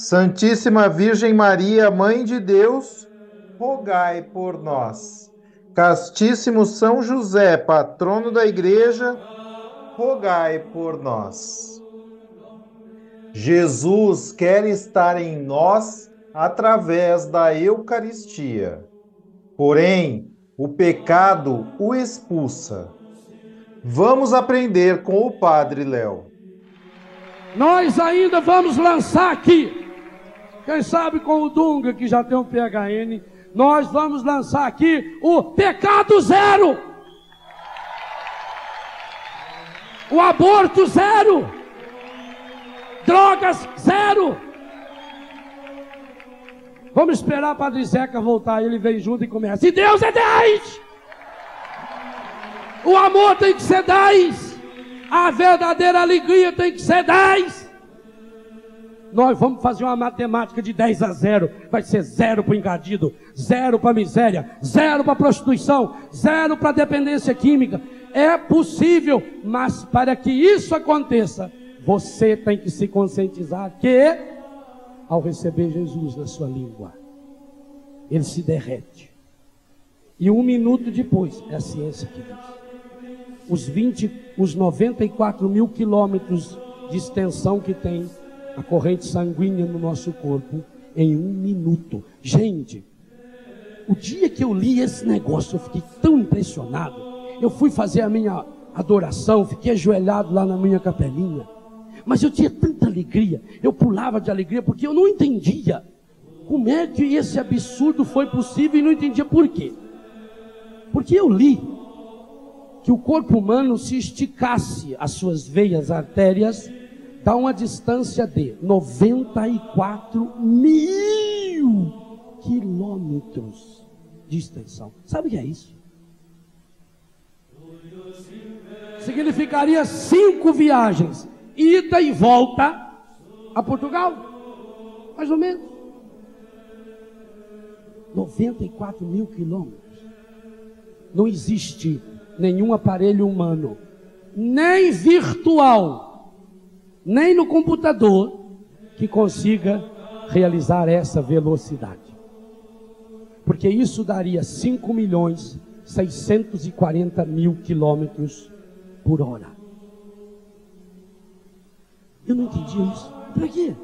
Santíssima Virgem Maria, Mãe de Deus, rogai por nós. Castíssimo São José, patrono da Igreja, rogai por nós. Jesus quer estar em nós através da Eucaristia. Porém, o pecado o expulsa. Vamos aprender com o Padre Léo. Nós ainda vamos lançar aqui, quem sabe com o Dunga, que já tem um PHN, nós vamos lançar aqui o pecado zero. O aborto zero. Drogas zero. Vamos esperar o Padre Zeca voltar, ele vem junto e começa. E Deus é 10! O amor tem que ser 10. A verdadeira alegria tem que ser 10. Nós vamos fazer uma matemática de 10 a 0. Vai ser zero para o engadido, zero para a miséria, zero para a prostituição, zero para a dependência química. É possível, mas para que isso aconteça, você tem que se conscientizar que, ao receber Jesus na sua língua, ele se derrete. E um minuto depois, é a ciência que diz os 20, os 94 mil quilômetros de extensão que tem a corrente sanguínea no nosso corpo em um minuto. Gente, o dia que eu li esse negócio, eu fiquei tão impressionado. Eu fui fazer a minha adoração, fiquei ajoelhado lá na minha capelinha. Mas eu tinha tanta alegria, eu pulava de alegria porque eu não entendia como é que esse absurdo foi possível e não entendia por quê. Porque eu li que o corpo humano se esticasse as suas veias artérias, dá uma distância de 94 mil quilômetros de extensão. Sabe o que é isso? Significaria cinco viagens, ida e volta a Portugal, mais ou menos. 94 mil quilômetros. Não existe nenhum aparelho humano, nem virtual, nem no computador, que consiga realizar essa velocidade. Porque isso daria 5 milhões 640 mil quilômetros por hora. Eu não entendi isso. Para quê?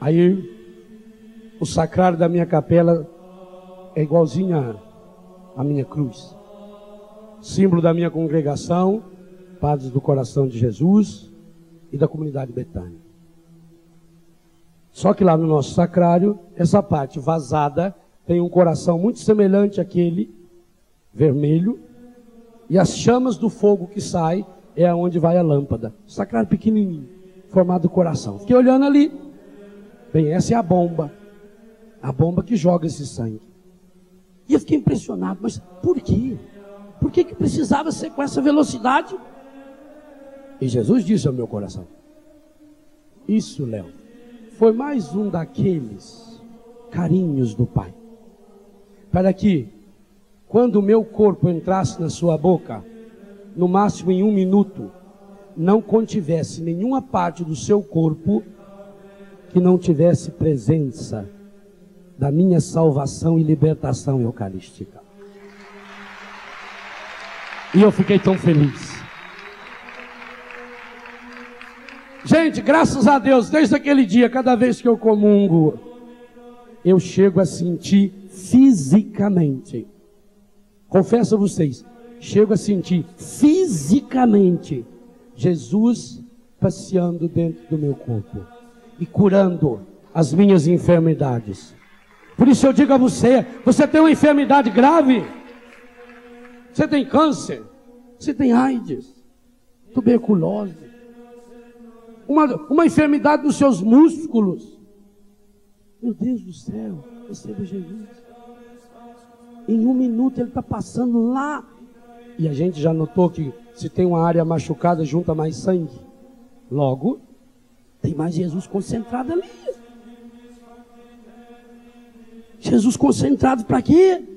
Aí, o sacrário da minha capela é igualzinho à minha cruz símbolo da minha congregação, Padres do Coração de Jesus e da comunidade Betânia. Só que lá no nosso sacrário, essa parte vazada tem um coração muito semelhante àquele vermelho, e as chamas do fogo que sai é aonde vai a lâmpada. Sacrário pequenininho, formado do coração. Fiquei olhando ali. Bem, essa é a bomba. A bomba que joga esse sangue. E eu fiquei impressionado, mas por quê? Por que, que precisava ser com essa velocidade? E Jesus disse ao meu coração: Isso, Léo, foi mais um daqueles carinhos do Pai. Para que, quando o meu corpo entrasse na sua boca, no máximo em um minuto, não contivesse nenhuma parte do seu corpo que não tivesse presença da minha salvação e libertação eucarística. E eu fiquei tão feliz. Gente, graças a Deus, desde aquele dia, cada vez que eu comungo, eu chego a sentir fisicamente. Confesso a vocês, chego a sentir fisicamente Jesus passeando dentro do meu corpo e curando as minhas enfermidades. Por isso eu digo a você: você tem uma enfermidade grave, você tem câncer, você tem AIDS, tuberculose, uma, uma enfermidade nos seus músculos. Meu Deus do céu, receba Jesus. Em um minuto ele está passando lá. E a gente já notou que se tem uma área machucada, junta mais sangue. Logo, tem mais Jesus concentrado ali. Jesus concentrado para quê?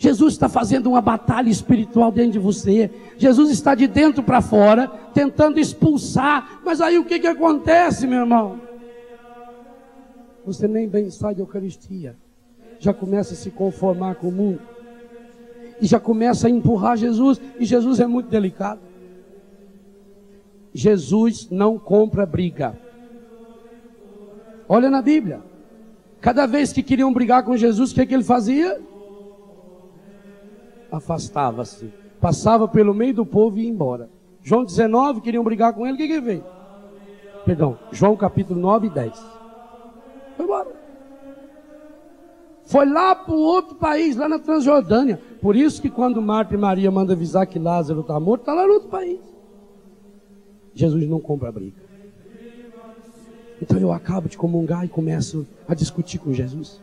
Jesus está fazendo uma batalha espiritual dentro de você. Jesus está de dentro para fora, tentando expulsar. Mas aí o que, que acontece, meu irmão? Você nem bem sai da Eucaristia. Já começa a se conformar com o mundo. E já começa a empurrar Jesus. E Jesus é muito delicado. Jesus não compra briga. Olha na Bíblia. Cada vez que queriam brigar com Jesus, o que, que ele fazia? Afastava-se. Passava pelo meio do povo e ia embora. João 19, queriam brigar com ele, o que, que fez? Perdão, João capítulo 9 e 10. Foi embora. Foi lá para o outro país, lá na Transjordânia. Por isso que quando Marta e Maria mandam avisar que Lázaro está morto, está lá no outro país. Jesus não compra briga. Então eu acabo de comungar e começo a discutir com Jesus.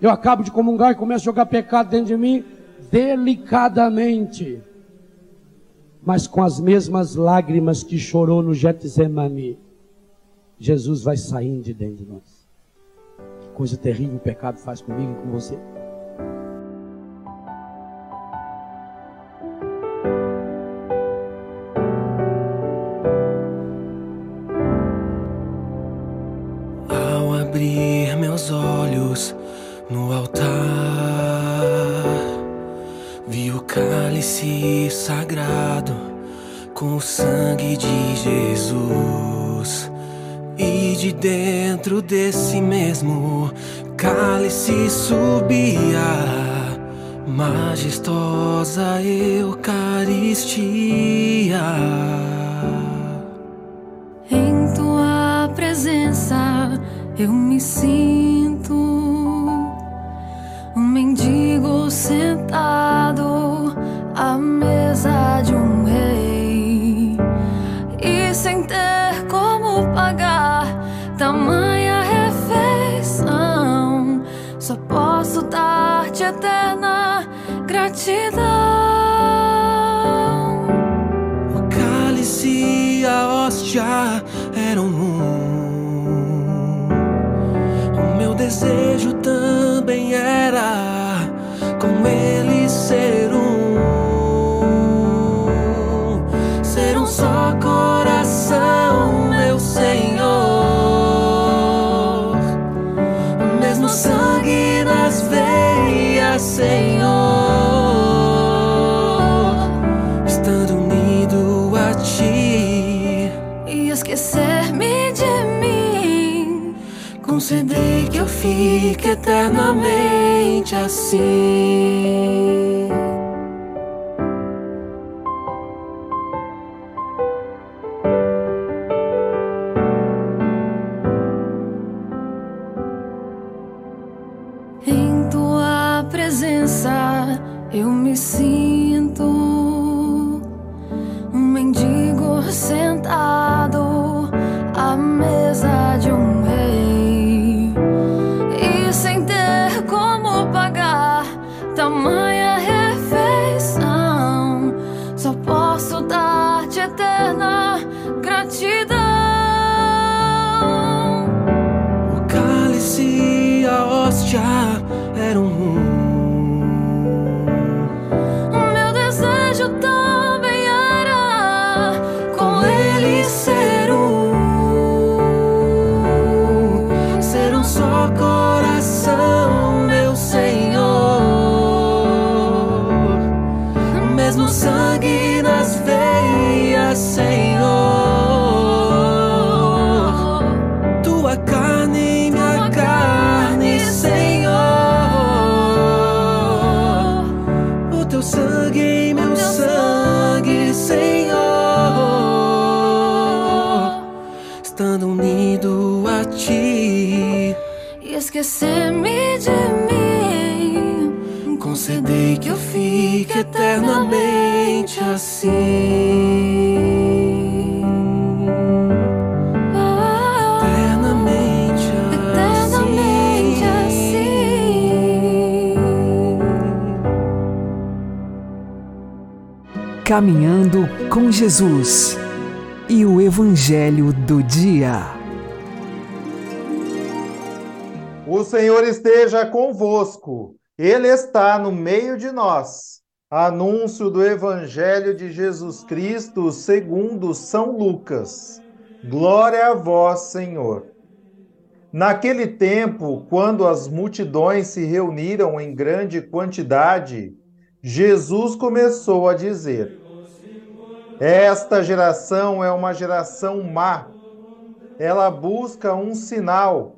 Eu acabo de comungar e começo a jogar pecado dentro de mim delicadamente, mas com as mesmas lágrimas que chorou no Getsemane. Jesus vai saindo de dentro de nós. Que coisa terrível o pecado faz comigo e com você. Desse mesmo cálice subia majestosa Eucaristia. Em tua presença eu me sinto mendigo sentado dar-te eterna gratidão. O cálice e a hóstia eram um. O meu desejo também era conceder que eu fique eternamente assim. Esquecer-me de mim. Concedei que eu fique eternamente assim. Caminhando com Jesus e o Evangelho do Dia. O Senhor esteja convosco, Ele está no meio de nós. Anúncio do Evangelho de Jesus Cristo segundo São Lucas. Glória a vós, Senhor. Naquele tempo, quando as multidões se reuniram em grande quantidade, Jesus começou a dizer: Esta geração é uma geração má. Ela busca um sinal,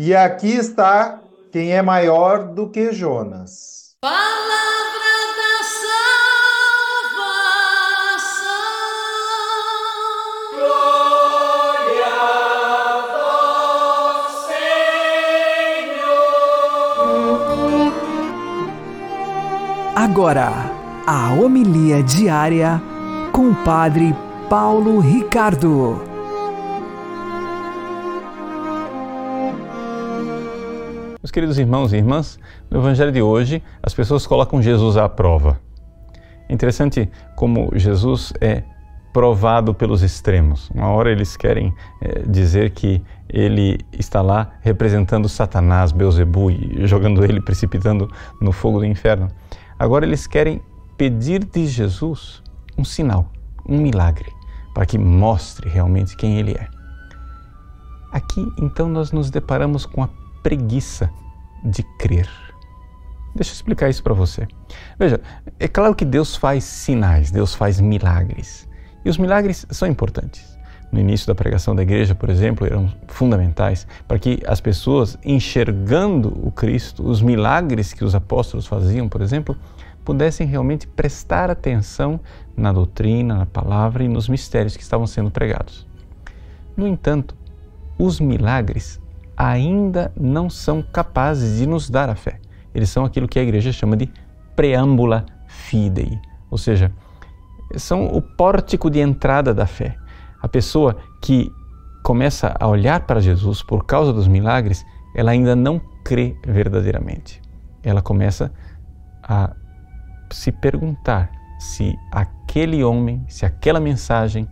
E aqui está quem é maior do que Jonas. Palavra da salvação. Agora, a homilia diária com o Padre Paulo Ricardo. Meus queridos irmãos e irmãs, no Evangelho de hoje, as pessoas colocam Jesus à prova. É interessante como Jesus é provado pelos extremos. Uma hora eles querem eh, dizer que ele está lá representando Satanás, Beuzebu, e jogando ele, precipitando no fogo do inferno. Agora eles querem pedir de Jesus um sinal, um milagre, para que mostre realmente quem ele é. Aqui, então, nós nos deparamos com a preguiça de crer. Deixa eu explicar isso para você. Veja, é claro que Deus faz sinais, Deus faz milagres. E os milagres são importantes. No início da pregação da igreja, por exemplo, eram fundamentais para que as pessoas, enxergando o Cristo, os milagres que os apóstolos faziam, por exemplo, pudessem realmente prestar atenção na doutrina, na palavra e nos mistérios que estavam sendo pregados. No entanto, os milagres ainda não são capazes de nos dar a fé. Eles são aquilo que a igreja chama de preâmbula fidei, ou seja, são o pórtico de entrada da fé. A pessoa que começa a olhar para Jesus por causa dos milagres, ela ainda não crê verdadeiramente. Ela começa a se perguntar se aquele homem, se aquela mensagem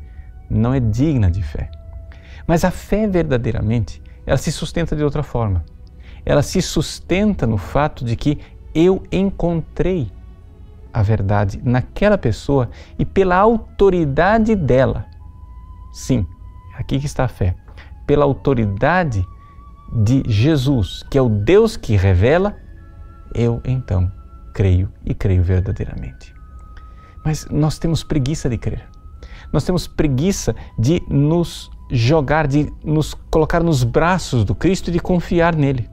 não é digna de fé. Mas a fé verdadeiramente, ela se sustenta de outra forma. Ela se sustenta no fato de que eu encontrei a verdade naquela pessoa e pela autoridade dela. Sim, aqui que está a fé. Pela autoridade de Jesus, que é o Deus que revela, eu então creio e creio verdadeiramente. Mas nós temos preguiça de crer. Nós temos preguiça de nos jogar, de nos colocar nos braços do Cristo e de confiar nele.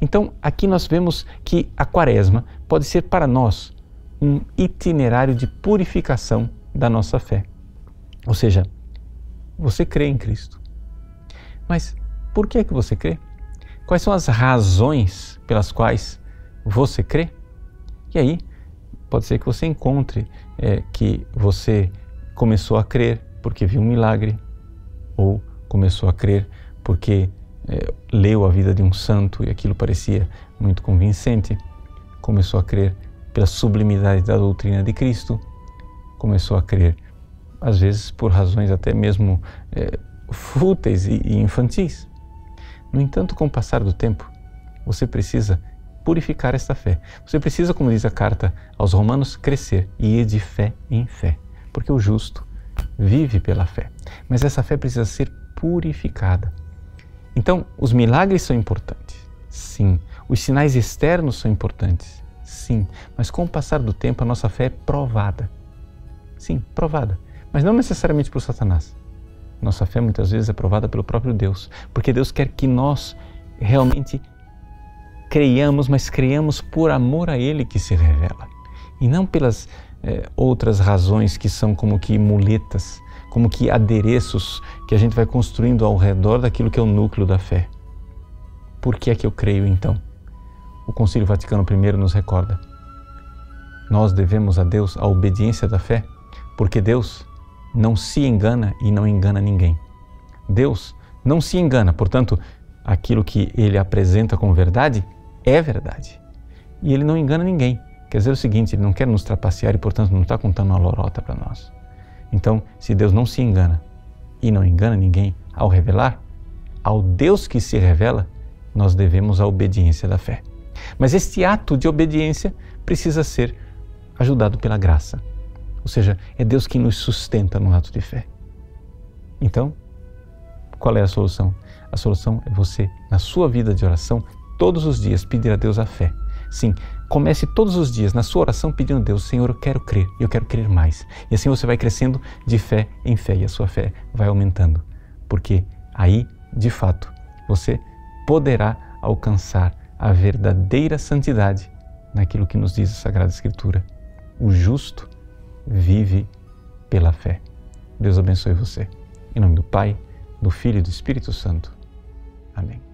Então, aqui nós vemos que a Quaresma pode ser para nós um itinerário de purificação da nossa fé. Ou seja, você crê em Cristo. Mas por que é que você crê? Quais são as razões pelas quais você crê? E aí, pode ser que você encontre é, que você começou a crer porque viu um milagre, ou começou a crer porque eh, leu a vida de um santo e aquilo parecia muito convincente, começou a crer pela sublimidade da doutrina de Cristo, começou a crer, às vezes por razões até mesmo eh, fúteis e, e infantis. No entanto, com o passar do tempo, você precisa purificar esta fé. Você precisa, como diz a carta aos Romanos, crescer e ir de fé em fé, porque o justo vive pela fé. Mas essa fé precisa ser purificada. Então, os milagres são importantes, sim. Os sinais externos são importantes, sim. Mas com o passar do tempo, a nossa fé é provada. Sim, provada. Mas não necessariamente por Satanás. Nossa fé muitas vezes é provada pelo próprio Deus, porque Deus quer que nós realmente creiamos, mas creiamos por amor a Ele que se revela. E não pelas é, outras razões que são como que muletas, como que adereços que a gente vai construindo ao redor daquilo que é o núcleo da fé. Por que é que eu creio então? O Concílio Vaticano I nos recorda. Nós devemos a Deus a obediência da fé, porque Deus não se engana e não engana ninguém. Deus não se engana, portanto, aquilo que ele apresenta como verdade é verdade. E ele não engana ninguém. Quer dizer o seguinte, ele não quer nos trapacear e, portanto, não está contando uma lorota para nós. Então, se Deus não se engana e não engana ninguém ao revelar, ao Deus que se revela, nós devemos a obediência da fé. Mas este ato de obediência precisa ser ajudado pela graça. Ou seja, é Deus quem nos sustenta no ato de fé. Então, qual é a solução? A solução é você, na sua vida de oração, todos os dias pedir a Deus a fé. Sim, comece todos os dias na sua oração pedindo a Deus, Senhor, eu quero crer, eu quero crer mais. E assim você vai crescendo de fé em fé e a sua fé vai aumentando. Porque aí, de fato, você poderá alcançar a verdadeira santidade naquilo que nos diz a Sagrada Escritura. O justo vive pela fé. Deus abençoe você. Em nome do Pai, do Filho e do Espírito Santo. Amém.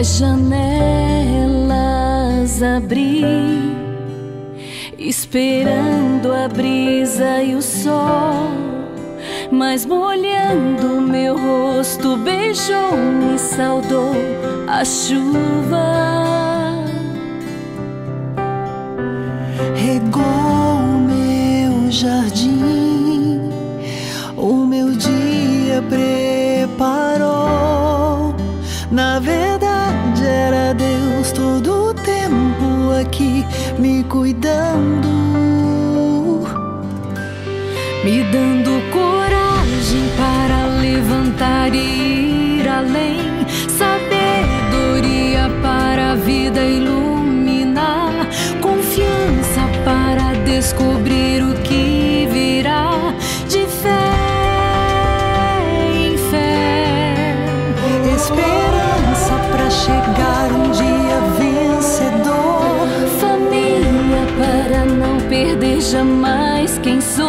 As janelas abri, esperando a brisa e o sol, mas molhando meu rosto, beijou-me, saudou a chuva. regou meu jardim, me cuidando, me dando coragem para levantar e ir além, sabedoria para a vida iluminar, confiança para descobrir jamais quem sou,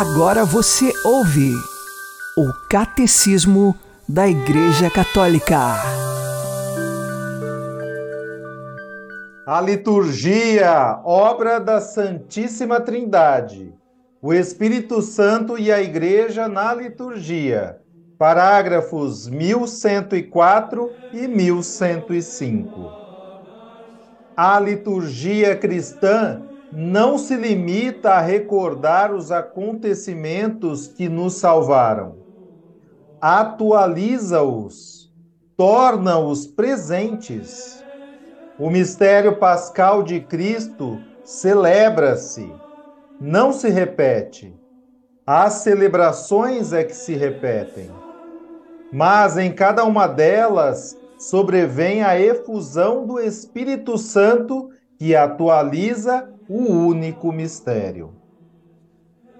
Agora você ouve o Catecismo da Igreja Católica. A liturgia, obra da Santíssima Trindade. O Espírito Santo e a Igreja na liturgia. Parágrafos 1104 e 1105. A liturgia cristã não se limita a recordar os acontecimentos que nos salvaram. Atualiza-os, torna-os presentes. O mistério pascal de Cristo celebra-se, não se repete. As celebrações é que se repetem. Mas em cada uma delas sobrevém a efusão do Espírito Santo que atualiza o único mistério.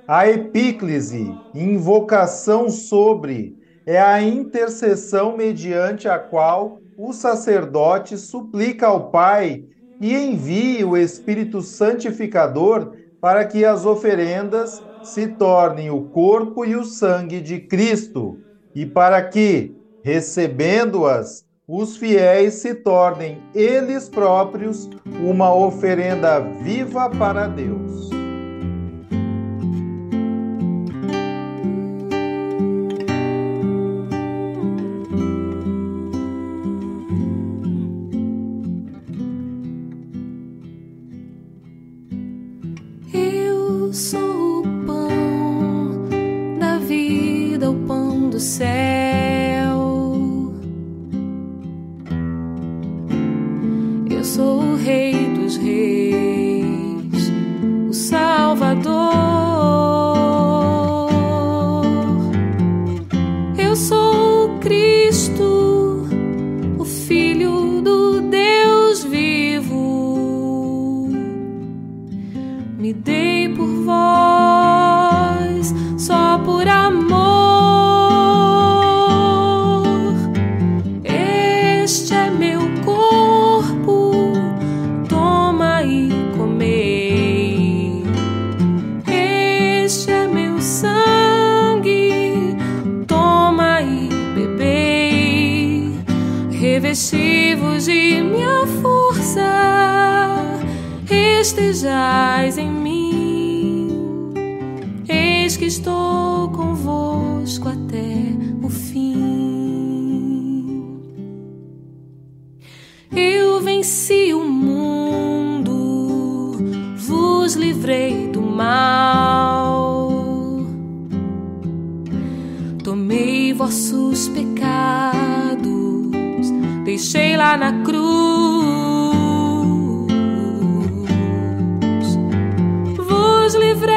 A epíclise, invocação sobre, é a intercessão mediante a qual o sacerdote suplica ao Pai e envia o Espírito Santificador para que as oferendas se tornem o corpo e o sangue de Cristo e para que, recebendo-as, os fiéis se tornem eles próprios uma oferenda viva para Deus. Eu sou o pão da vida, o pão do céu. Vossos pecados, deixei lá na cruz. Vos livrei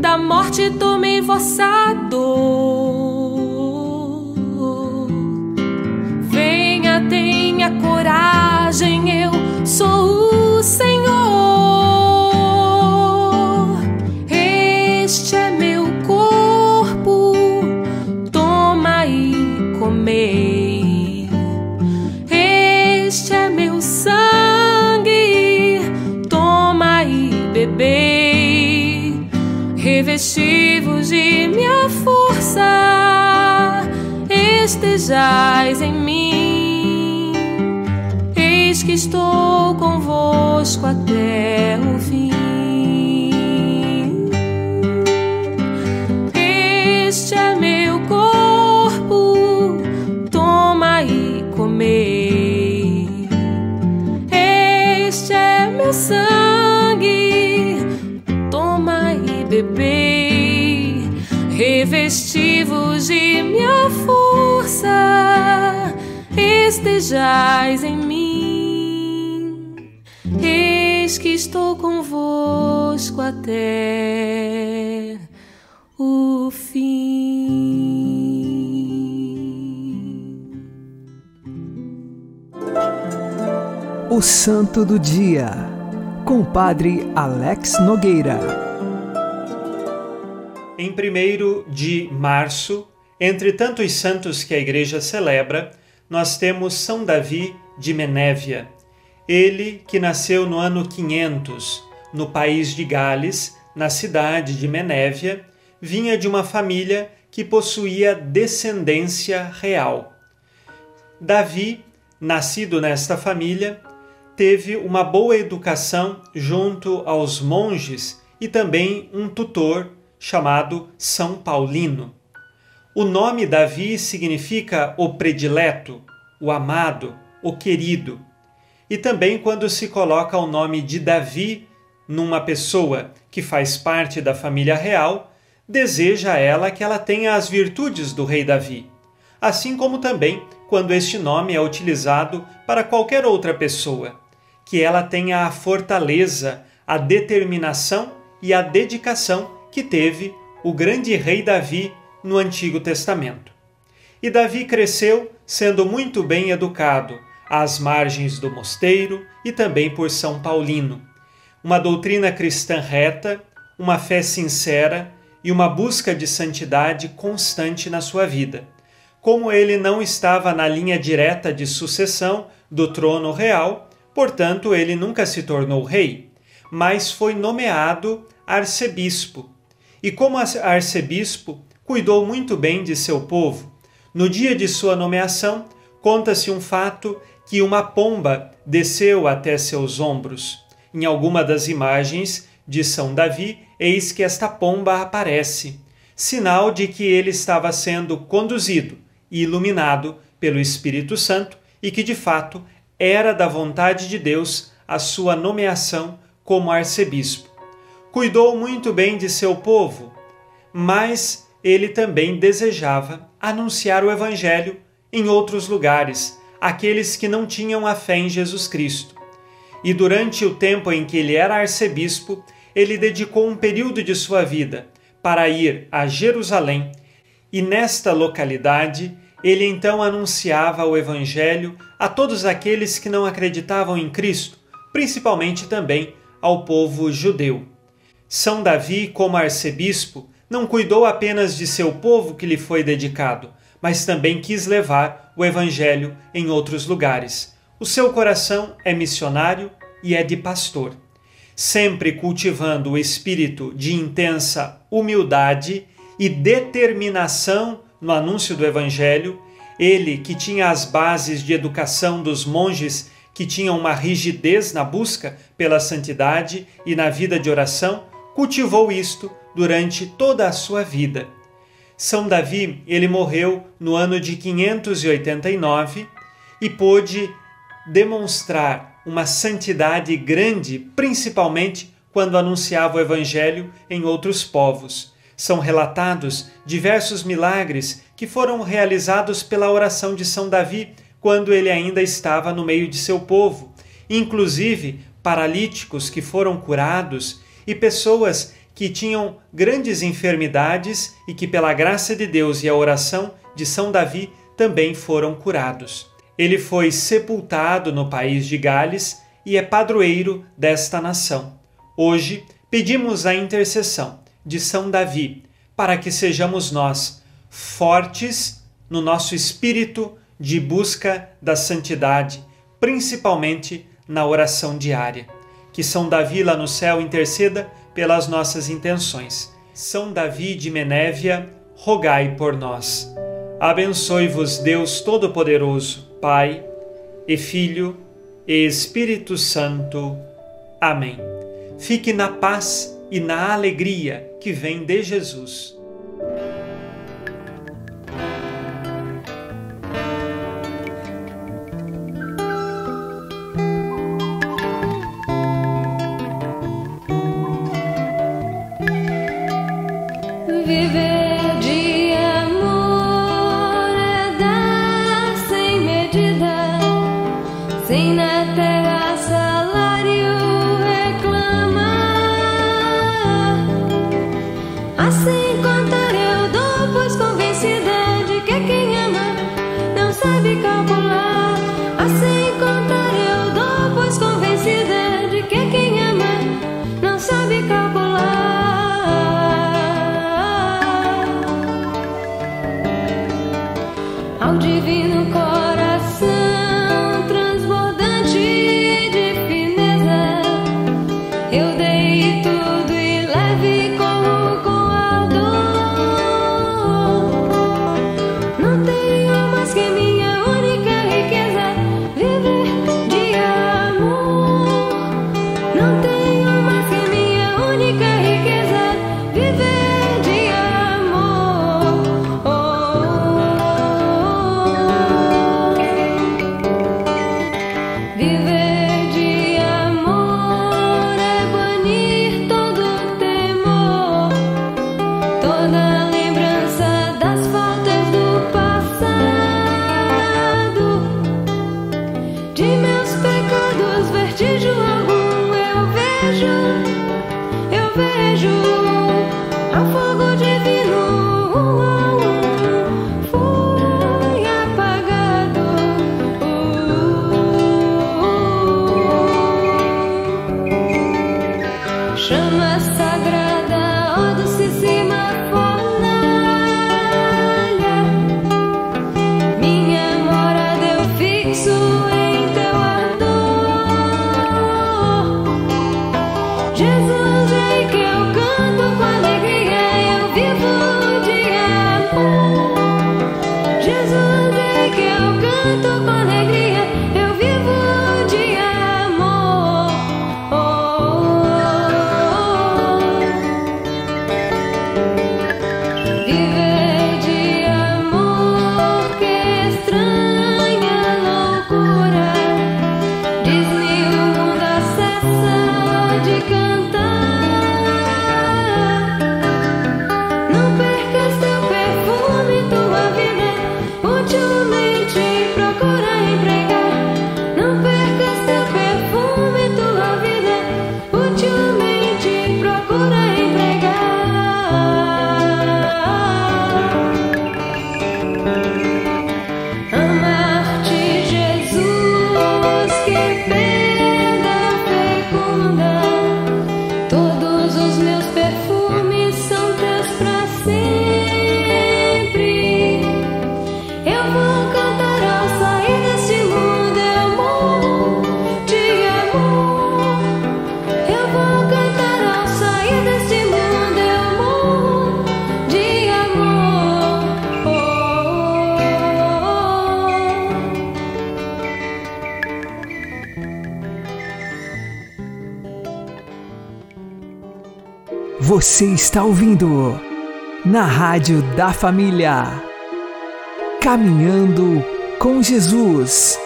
da morte, tomei vossa convosco até o fim. Este é meu corpo, toma e comei. Este é meu sangue, toma e bebei. Revesti-vos de minha força, estejais em mim. Eis que estou convosco até o fim. O Santo do Dia, com o Padre Alex Nogueira. Em 1 de março, entre tantos santos que a Igreja celebra, nós temos São Davi de Menévia. Ele que nasceu no ano 500, no país de Gales, na cidade de Menévia, vinha de uma família que possuía descendência real. Davi, nascido nesta família, teve uma boa educação junto aos monges e também um tutor chamado São Paulino. O nome Davi significa o predileto, o amado, o querido. E também quando se coloca o nome de Davi numa pessoa que faz parte da família real, deseja ela que ela tenha as virtudes do rei Davi. Assim como também quando este nome é utilizado para qualquer outra pessoa, que ela tenha a fortaleza, a determinação e a dedicação que teve o grande rei Davi no Antigo Testamento. E Davi cresceu sendo muito bem educado às margens do mosteiro e também por São Paulino. Uma doutrina cristã reta, uma fé sincera e uma busca de santidade constante na sua vida. Como ele não estava na linha direta de sucessão do trono real, portanto, ele nunca se tornou rei, mas foi nomeado arcebispo. E como arcebispo, cuidou muito bem de seu povo. No dia de sua nomeação, conta-se um fato que uma pomba desceu até seus ombros. Em alguma das imagens de São Davi, eis que esta pomba aparece, sinal de que ele estava sendo conduzido e iluminado pelo Espírito Santo e que de fato era da vontade de Deus a sua nomeação como arcebispo. Cuidou muito bem de seu povo, mas ele também desejava anunciar o Evangelho em outros lugares, aqueles que não tinham a fé em Jesus Cristo. E durante o tempo em que ele era arcebispo, ele dedicou um período de sua vida para ir a Jerusalém, e nesta localidade ele então anunciava o Evangelho a todos aqueles que não acreditavam em Cristo, principalmente também ao povo judeu. São Davi, como arcebispo, não cuidou apenas de seu povo que lhe foi dedicado, mas também quis levar o Evangelho em outros lugares. O seu coração é missionário e é de pastor. Sempre cultivando o espírito de intensa humildade e determinação no anúncio do Evangelho, ele que tinha as bases de educação dos monges que tinham uma rigidez na busca pela santidade e na vida de oração, cultivou isto durante toda a sua vida. São Davi, ele morreu no ano de 589 e pôde demonstrar uma santidade grande, principalmente quando anunciava o evangelho em outros povos. São relatados diversos milagres que foram realizados pela oração de São Davi quando ele ainda estava no meio de seu povo, inclusive paralíticos que foram curados e pessoas que tinham grandes enfermidades e que, pela graça de Deus e a oração de São Davi, também foram curados. Ele foi sepultado no país de Gales e é padroeiro desta nação. Hoje, pedimos a intercessão de São Davi para que sejamos nós fortes no nosso espírito de busca da santidade, principalmente na oração diária. Que São Davi lá no céu interceda pelas nossas intenções. São Davi de Menévia, rogai por nós. Abençoe-vos Deus Todo-Poderoso, Pai e Filho e Espírito Santo. Amém. Fique na paz e na alegria que vem de Jesus. Sem na Você está ouvindo na Rádio da Família. Caminhando com Jesus.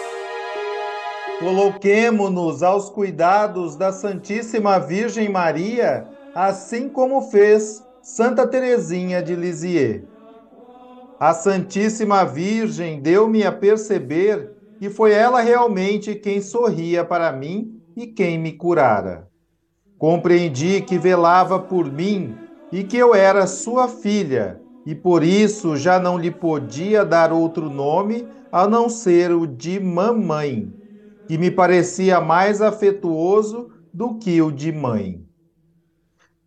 Coloquemo-nos aos cuidados da Santíssima Virgem Maria, assim como fez Santa Teresinha de Lisieux. A Santíssima Virgem deu-me a perceber que foi ela realmente quem sorria para mim e quem me curara. Compreendi que velava por mim e que eu era sua filha, e por isso já não lhe podia dar outro nome a não ser o de mamãe, que me parecia mais afetuoso do que o de mãe.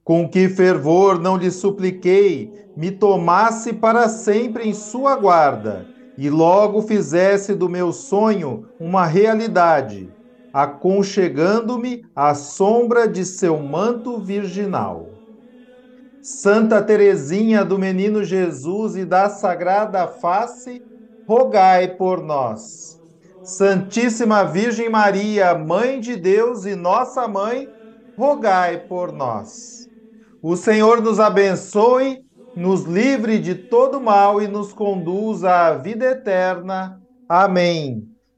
Com que fervor não lhe supliquei me tomasse para sempre em sua guarda e logo fizesse do meu sonho uma realidade, aconchegando-me à sombra de seu manto virginal. Santa Teresinha do Menino Jesus e da Sagrada Face, rogai por nós. Santíssima Virgem Maria, Mãe de Deus e nossa mãe, rogai por nós. O Senhor nos abençoe, nos livre de todo mal e nos conduza à vida eterna. Amém.